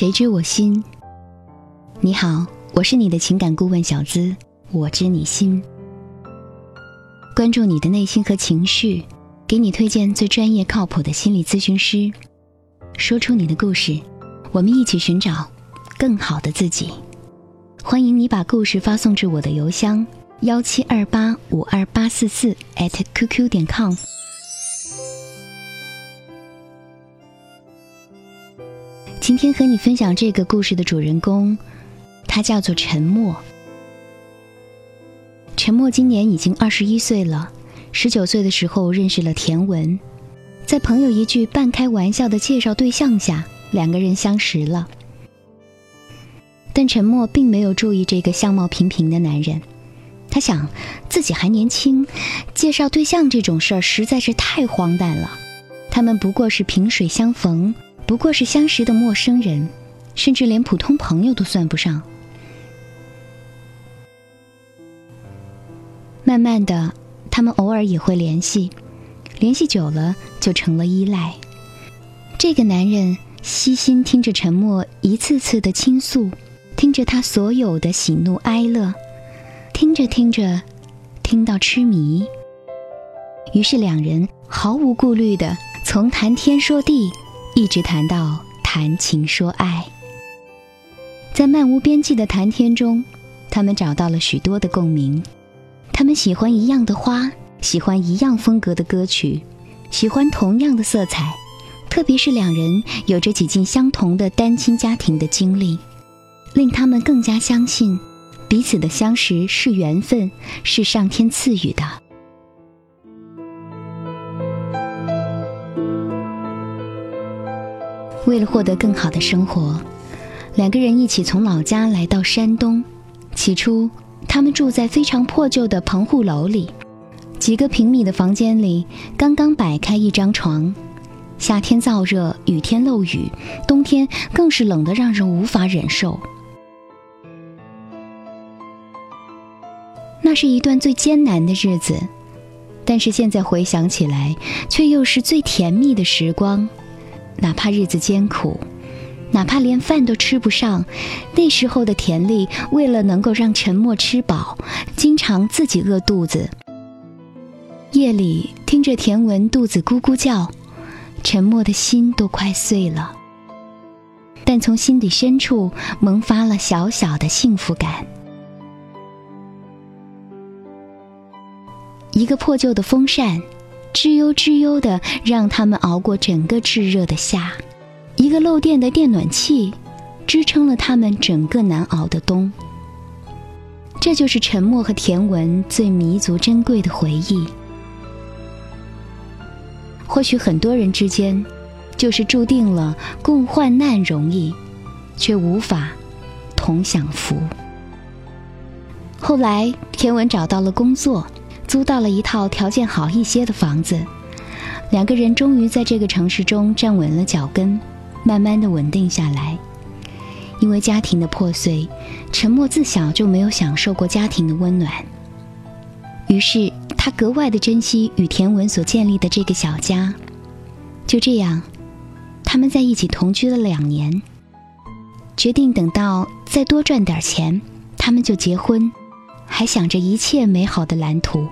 谁知我心？你好，我是你的情感顾问小资，我知你心。关注你的内心和情绪，给你推荐最专业靠谱的心理咨询师。说出你的故事，我们一起寻找更好的自己。欢迎你把故事发送至我的邮箱幺七二八五二八四四 @QQ 点 com。今天和你分享这个故事的主人公，他叫做陈默。陈默今年已经二十一岁了，十九岁的时候认识了田文，在朋友一句半开玩笑的介绍对象下，两个人相识了。但陈默并没有注意这个相貌平平的男人，他想自己还年轻，介绍对象这种事儿实在是太荒诞了。他们不过是萍水相逢。不过是相识的陌生人，甚至连普通朋友都算不上。慢慢的，他们偶尔也会联系，联系久了就成了依赖。这个男人悉心听着沉默一次次的倾诉，听着他所有的喜怒哀乐，听着听着，听到痴迷。于是两人毫无顾虑的从谈天说地。一直谈到谈情说爱，在漫无边际的谈天中，他们找到了许多的共鸣。他们喜欢一样的花，喜欢一样风格的歌曲，喜欢同样的色彩。特别是两人有着几近相同的单亲家庭的经历，令他们更加相信彼此的相识是缘分，是上天赐予的。为了获得更好的生活，两个人一起从老家来到山东。起初，他们住在非常破旧的棚户楼里，几个平米的房间里刚刚摆开一张床。夏天燥热，雨天漏雨，冬天更是冷得让人无法忍受。那是一段最艰难的日子，但是现在回想起来，却又是最甜蜜的时光。哪怕日子艰苦，哪怕连饭都吃不上，那时候的田丽为了能够让陈默吃饱，经常自己饿肚子。夜里听着田文肚子咕咕叫，沉默的心都快碎了，但从心底深处萌发了小小的幸福感。一个破旧的风扇。吱悠吱悠的，让他们熬过整个炙热的夏；一个漏电的电暖气，支撑了他们整个难熬的冬。这就是沉默和甜文最弥足珍贵的回忆。或许很多人之间，就是注定了共患难容易，却无法同享福。后来，田文找到了工作。租到了一套条件好一些的房子，两个人终于在这个城市中站稳了脚跟，慢慢的稳定下来。因为家庭的破碎，陈默自小就没有享受过家庭的温暖，于是他格外的珍惜与田文所建立的这个小家。就这样，他们在一起同居了两年，决定等到再多赚点钱，他们就结婚，还想着一切美好的蓝图。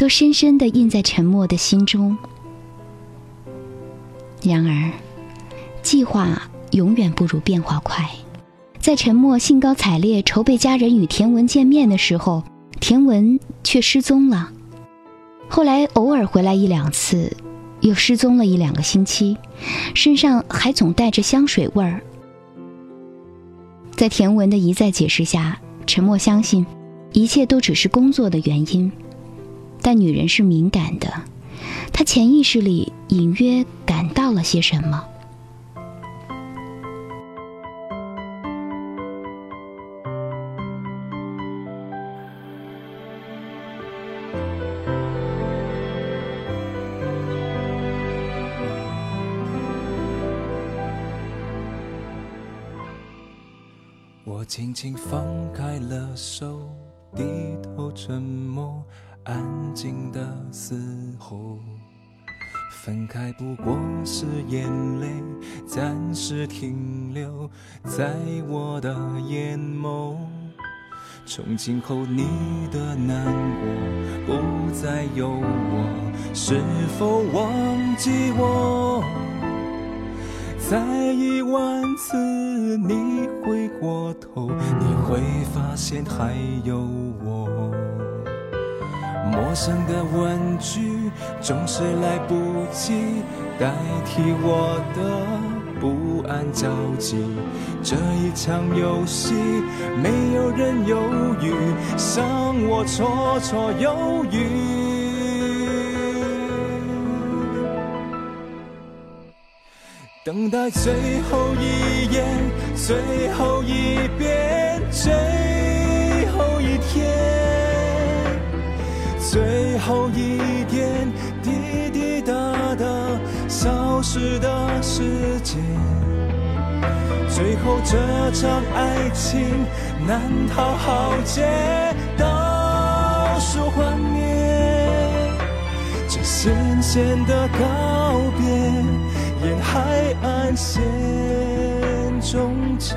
都深深地印在沉默的心中。然而，计划永远不如变化快。在沉默兴高采烈筹备家人与田文见面的时候，田文却失踪了。后来偶尔回来一两次，又失踪了一两个星期，身上还总带着香水味儿。在田文的一再解释下，沉默相信，一切都只是工作的原因。但女人是敏感的。她潜意识里隐约感到了些什么。我轻轻放开了手低头沉默安静的嘶吼。分开不过是眼泪暂时停留在我的眼眸，从今后你的难过不再有我，是否忘记我？再一万次你回过头，你会发现还有我。陌生的问句总是来不及代替我的不安焦急。这一场游戏，没有人犹豫，让我绰绰有余。等待最后一眼，最后一遍，最后一天。最后一点滴滴答答消失的时间，最后这场爱情难逃浩劫，倒数幻灭，这咸咸的告别，沿海岸线终结。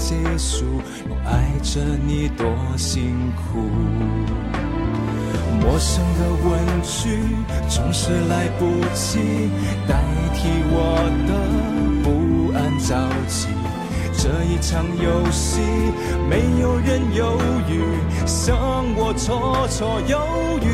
结束，我爱着你多辛苦。陌生的问句总是来不及代替我的不安着急。这一场游戏，没有人犹豫，让我绰绰有余。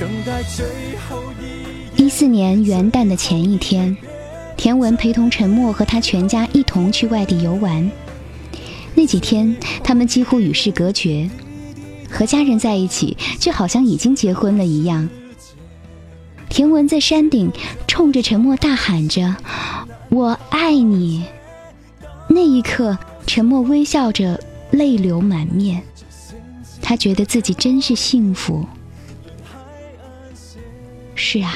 等待最后一。一四年元旦的前一天。田文陪同陈默和他全家一同去外地游玩。那几天，他们几乎与世隔绝，和家人在一起，就好像已经结婚了一样。田文在山顶冲着陈默大喊着：“我爱你！”那一刻，陈默微笑着，泪流满面。他觉得自己真是幸福。是啊。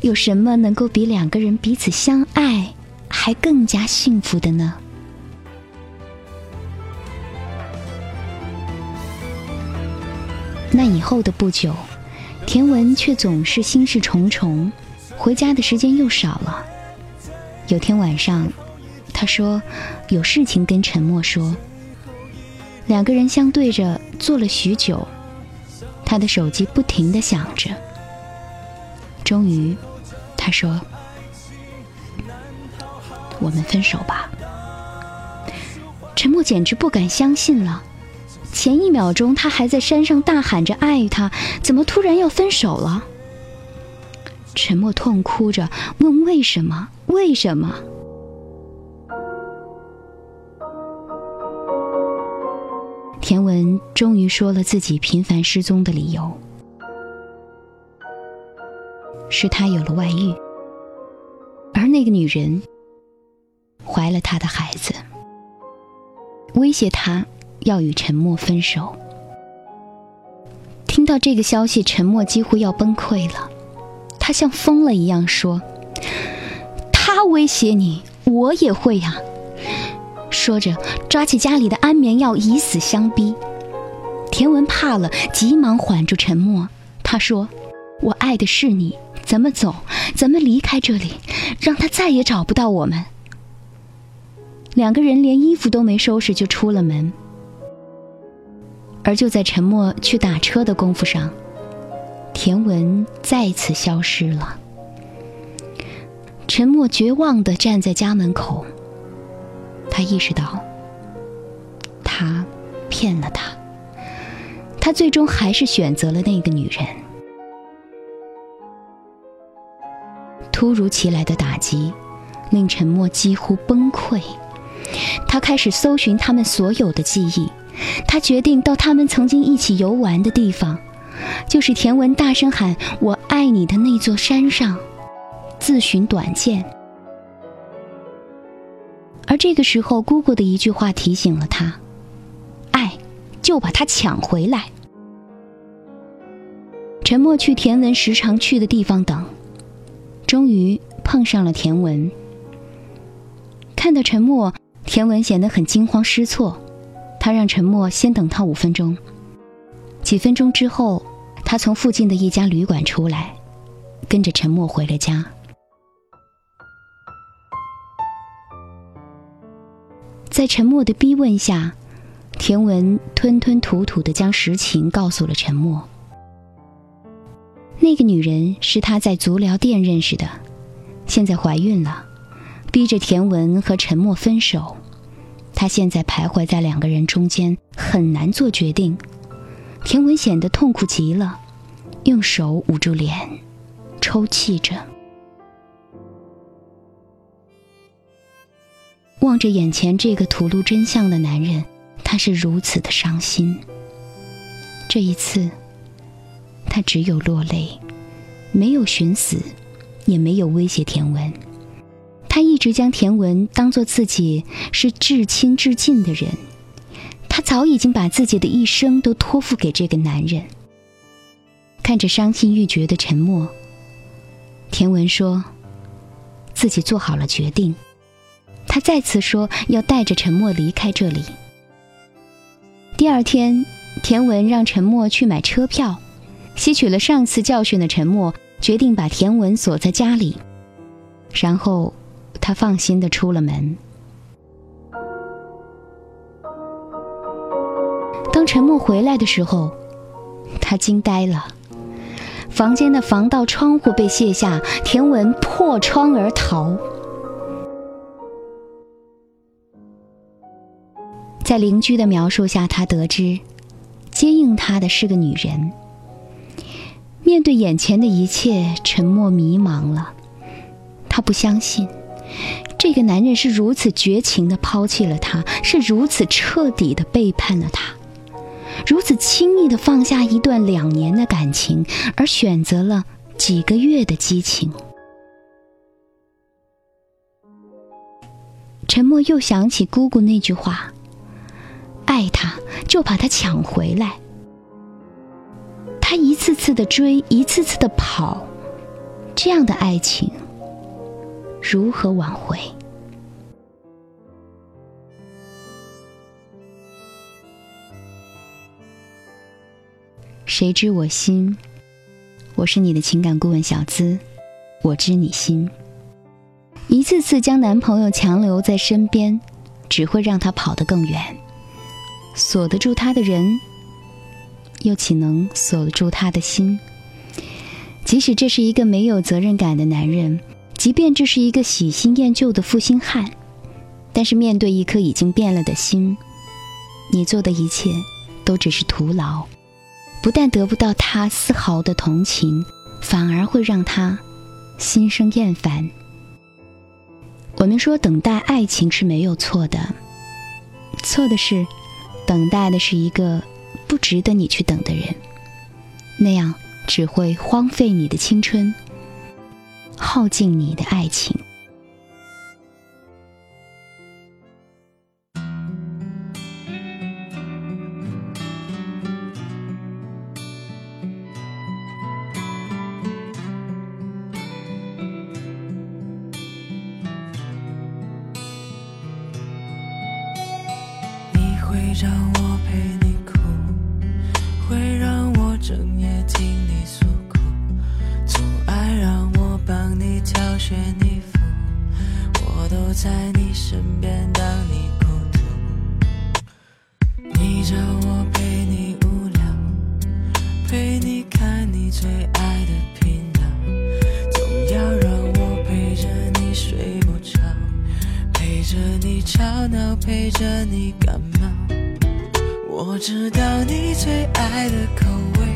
有什么能够比两个人彼此相爱还更加幸福的呢？那以后的不久，田文却总是心事重重，回家的时间又少了。有天晚上，他说有事情跟陈默说，两个人相对着坐了许久，他的手机不停的响着。终于，他说：“我们分手吧。”陈默简直不敢相信了。前一秒钟他还在山上大喊着爱他，怎么突然要分手了？陈默痛哭着问：“为什么？为什么？”田文终于说了自己频繁失踪的理由。是他有了外遇，而那个女人怀了他的孩子，威胁他要与陈默分手。听到这个消息，陈默几乎要崩溃了，他像疯了一样说：“他威胁你，我也会呀！”说着，抓起家里的安眠药，以死相逼。田文怕了，急忙缓住沉默，他说：“我爱的是你。”怎么走？怎么离开这里？让他再也找不到我们。两个人连衣服都没收拾就出了门，而就在陈默去打车的功夫上，田文再次消失了。陈默绝望地站在家门口，他意识到，他骗了他，他最终还是选择了那个女人。突如其来的打击令陈默几乎崩溃，他开始搜寻他们所有的记忆，他决定到他们曾经一起游玩的地方，就是田文大声喊“我爱你”的那座山上。自寻短见，而这个时候，姑姑的一句话提醒了他：“爱，就把它抢回来。”陈默去田文时常去的地方等，终于碰上了田文。看到陈默，田文显得很惊慌失措，他让陈默先等他五分钟。几分钟之后，他从附近的一家旅馆出来，跟着陈默回了家。在沉默的逼问下，田文吞吞吐吐的将实情告诉了陈默。那个女人是他在足疗店认识的，现在怀孕了，逼着田文和陈默分手。他现在徘徊在两个人中间，很难做决定。田文显得痛苦极了，用手捂住脸，抽泣着。望着眼前这个吐露真相的男人，他是如此的伤心。这一次，他只有落泪，没有寻死，也没有威胁田文。他一直将田文当做自己是至亲至近的人，他早已经把自己的一生都托付给这个男人。看着伤心欲绝的沉默，田文说：“自己做好了决定。”他再次说要带着陈默离开这里。第二天，田文让陈默去买车票，吸取了上次教训的陈默决定把田文锁在家里，然后他放心的出了门。当陈默回来的时候，他惊呆了，房间的防盗窗户被卸下，田文破窗而逃。在邻居的描述下，他得知接应他的是个女人。面对眼前的一切，沉默迷茫了。他不相信这个男人是如此绝情的抛弃了他，是如此彻底的背叛了他，如此轻易的放下一段两年的感情，而选择了几个月的激情。沉默又想起姑姑那句话。爱他，就把他抢回来。他一次次的追，一次次的跑，这样的爱情如何挽回？谁知我心？我是你的情感顾问小资，我知你心。一次次将男朋友强留在身边，只会让他跑得更远。锁得住他的人，又岂能锁得住他的心？即使这是一个没有责任感的男人，即便这是一个喜新厌旧的负心汉，但是面对一颗已经变了的心，你做的一切都只是徒劳，不但得不到他丝毫的同情，反而会让他心生厌烦。我们说等待爱情是没有错的，错的是。等待的是一个不值得你去等的人，那样只会荒废你的青春，耗尽你的爱情。在你身边当你孤独。你找我陪你无聊，陪你看你。你最爱的频道，总要让我陪着你睡不着，陪着你吵闹，陪着你感冒。我知道你最爱的口味，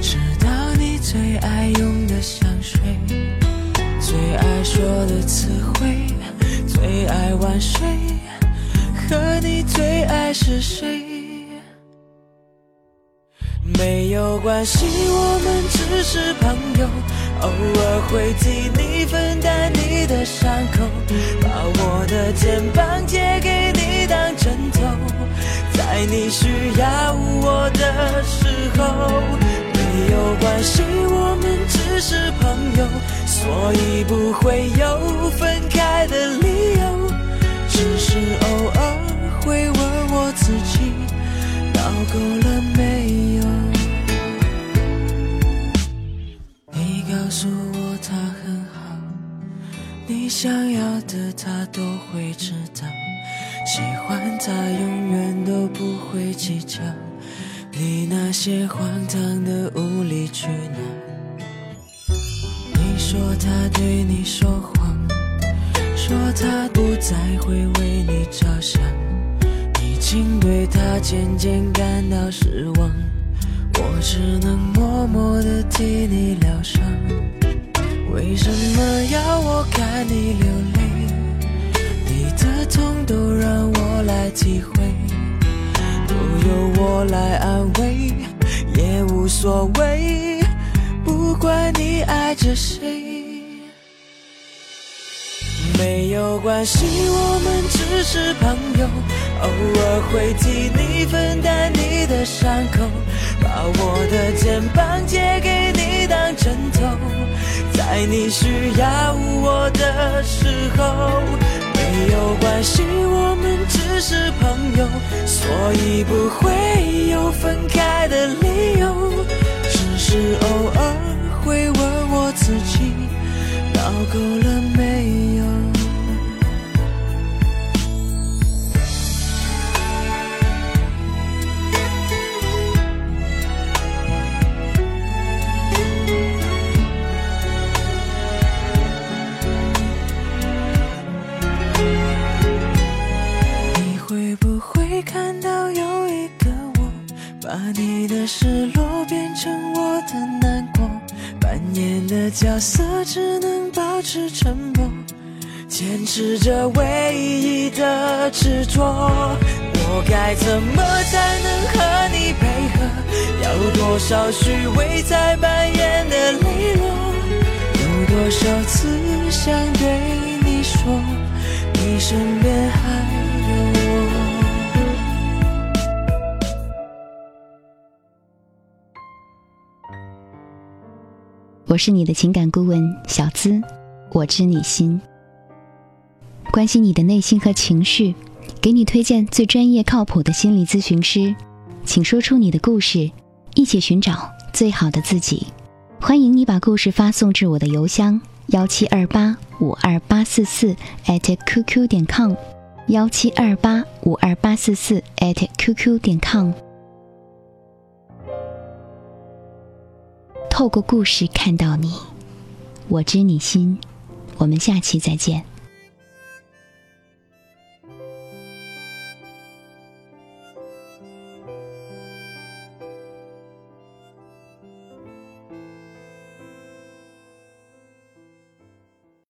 知道你最爱用的香水，最爱说的词汇，最爱晚睡，和你最爱是谁？没有关系，我们只是朋友，偶尔会替你分担你的伤口，把我的肩膀借给你当枕头，在你需要我的时候。有关系，我们只是朋友，所以不会有分开的理由，只是偶尔会问我自己，闹够了没有？你告诉我他很好，你想要的他都会知道，喜欢他永远都不会计较，你那些荒唐的无理取闹。你说他对你说谎，说他不再会为你着想，已经对他渐渐感到失望。我只能默默地替你疗伤。为什么要我看你流泪？你的痛都让我来体会，我来安慰，也无所谓。不管你爱着谁。没有关系，我们只是朋友，偶尔会替你分担你的伤口，把我的肩膀借给你当枕头，在你需要我的时候。没有关系，我们只是朋友，所以不会有分开的理由，只是偶尔会问我自己，闹够了没？你的失落变成我的难过？扮演的角色只能保持沉默，坚持着唯一的执着。我该怎么才能和你配合？要多少虚伪才扮演的利落？有多少次想对你说，你身边还我是你的情感顾问小资，我知你心，关心你的内心和情绪，给你推荐最专业靠谱的心理咨询师，请说出你的故事，一起寻找最好的自己。欢迎你把故事发送至我的邮箱幺七二八五二八四四 at qq 点 com，幺七二八五二八四四 at qq 点 com。透过故事看到你，我知你心。我们下期再见。